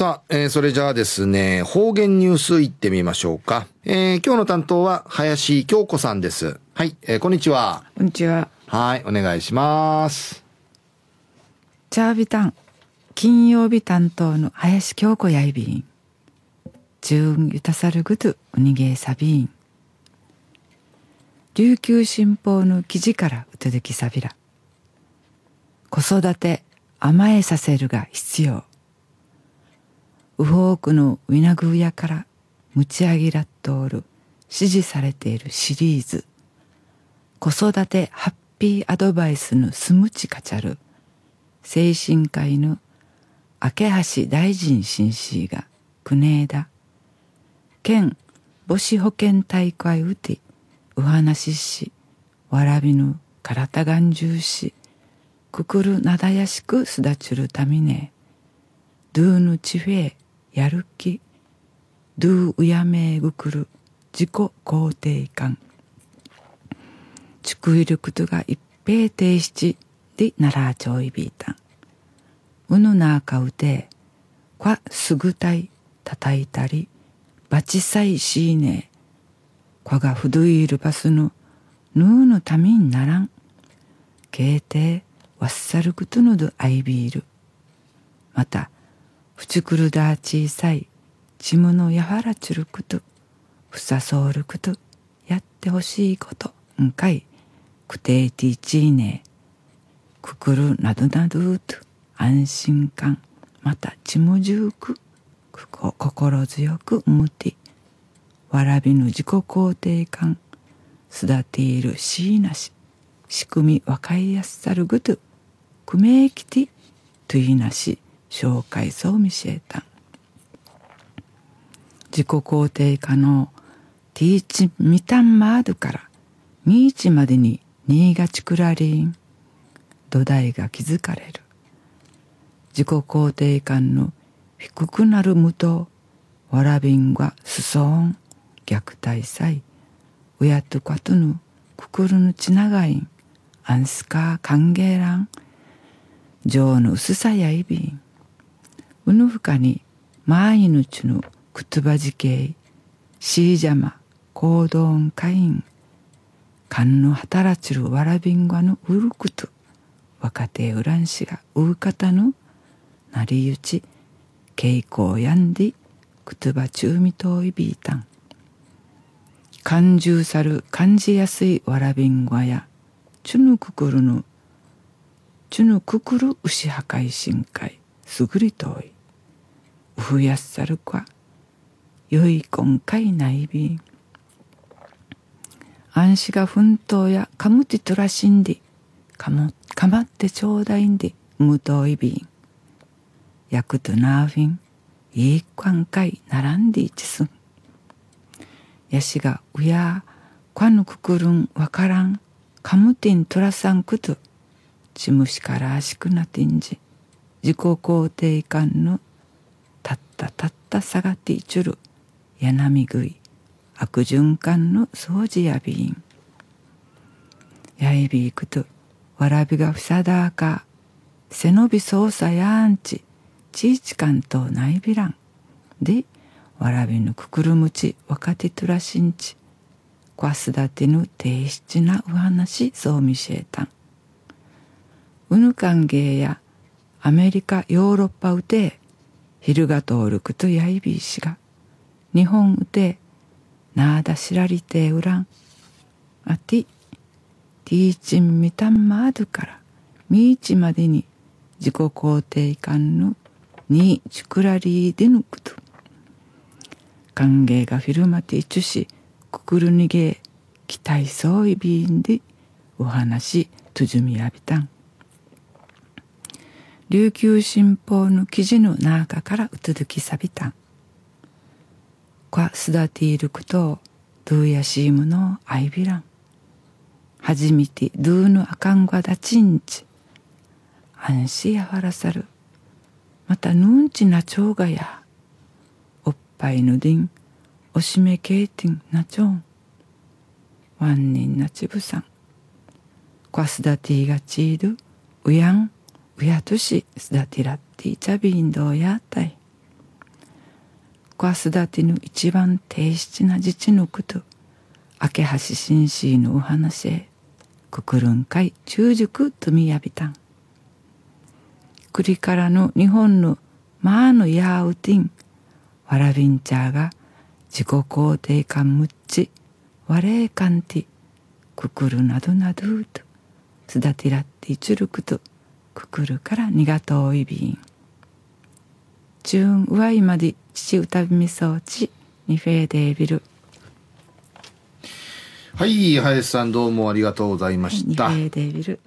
さあ、えー、それじゃあですね、方言ニュースいってみましょうか。えー、今日の担当は林京子さんです。はい、えー、こんにちは。こんにちは。はい、お願いします。チャービタン、金曜日担当の林京子やいびん。ジュンユタサルグドゥウニゲーサビン。琉球新報の記事からうとどきさびら。子育て甘えさせるが必要。ウホークのウィナグーヤから持ち上げらっとおる支持されているシリーズ。子育てハッピーアドバイスのスムチカチャル。精神科医の明橋大臣紳士が国枝県母子保健大会うてう話ししわらびぬ体がんじゅうしくくるなだやしくすだちゅるたみね。ドゥーヌチフェーやる気。ドゥウヤメーグクル自己肯定感。チクイルクトが一平停止でならちょいびいたんうぬなかうてこすぐたい叩いたりバチサイシーネこがふどいるバスのぬうのためにならん。けいてわっさるくとのどあいびいるまたふちくるだ小さいちむのやわらちるくとふさそうるくとやってほしいことんかいくていていちいねくくるなどなどと安心感またちむじゅうく心強くむてわらびぬ自己肯定感すだているしいなし仕組みわかいやすさるぐとくめいきてといなし。紹介そう見せた自己肯定感のティーチミタンマードからミーチまでに新がちくらりん。土台が築かれる。自己肯定感の低くなる無とわらびんがすそん。虐待さい親とかとぬくくるぬちながいん。アンスカー歓迎欄。情の薄さやいびん。うぬふかに毎日のくつばじけいしいじゃま行動んかいんかんの働ちるわらびんがのうるくと若手うらんしがううかたのなりゆち稽古やんでくつばちゅうみといびいたん。感じさる感じやすいわらびんがやちゅぬくくるのちゅぬくくる牛破壊深海すぐりとい。増やさるか。よい今回ないび。ん安心が奮闘やかむちとらしんでかもかまってちょうだいんで無糖いびん。やくとなあびんいいんかい並んでいちすん。やしがうやかぬくくるんわからん。かむてんとらさんくとちむしからあしくなてんじ。自己肯定感のたったたった下がっていちゅる。やなみぐい。悪循環の掃除やびん。やいびいくとわらびがふさだあか。背伸び操作やんち。ちいちかんとないびらん。でわらびぬくくるむち。若手とらしんち。こわすだてぬ低質なお話。そうみせえたん。うぬかんげいやアメリカヨーロッパうて。ヒルガトールクとヤイビーシが日本うてなーだしらりてうらん。あてティーチンミタンマードからミーチまでに自己肯定感のにチクラリーでぬくと。歓迎がフィルマティチュシくくるにげ期待そういびんでお話とじみやびたん。琉球新報の記事の中からうつづきさびたん。こすだていることをドゥやしームのアイビラン。はじめてドゥのあかんがだちんち。安心やわらさる。またぬんちなちょうがや。おっぱいぬでん。おしめけいてんなちょん。わんにんなちぶさん。こすだていがちいる。うやん。やとしすだてらっていちゃびんどうやたいこわすだてぬ一番低質な自治のこと明け橋紳士のお話へくくるんかい中熟とみやびたん。栗からの日本のまあのやうてんわらびんちゃーが自己肯定感むっちわれいかんてくくるなどなどとつだてらっていちるくとくくるからにがといいまで父歌びみそうちにフェーデービル。はい林さんどうもありがとうございました、にフェーデービル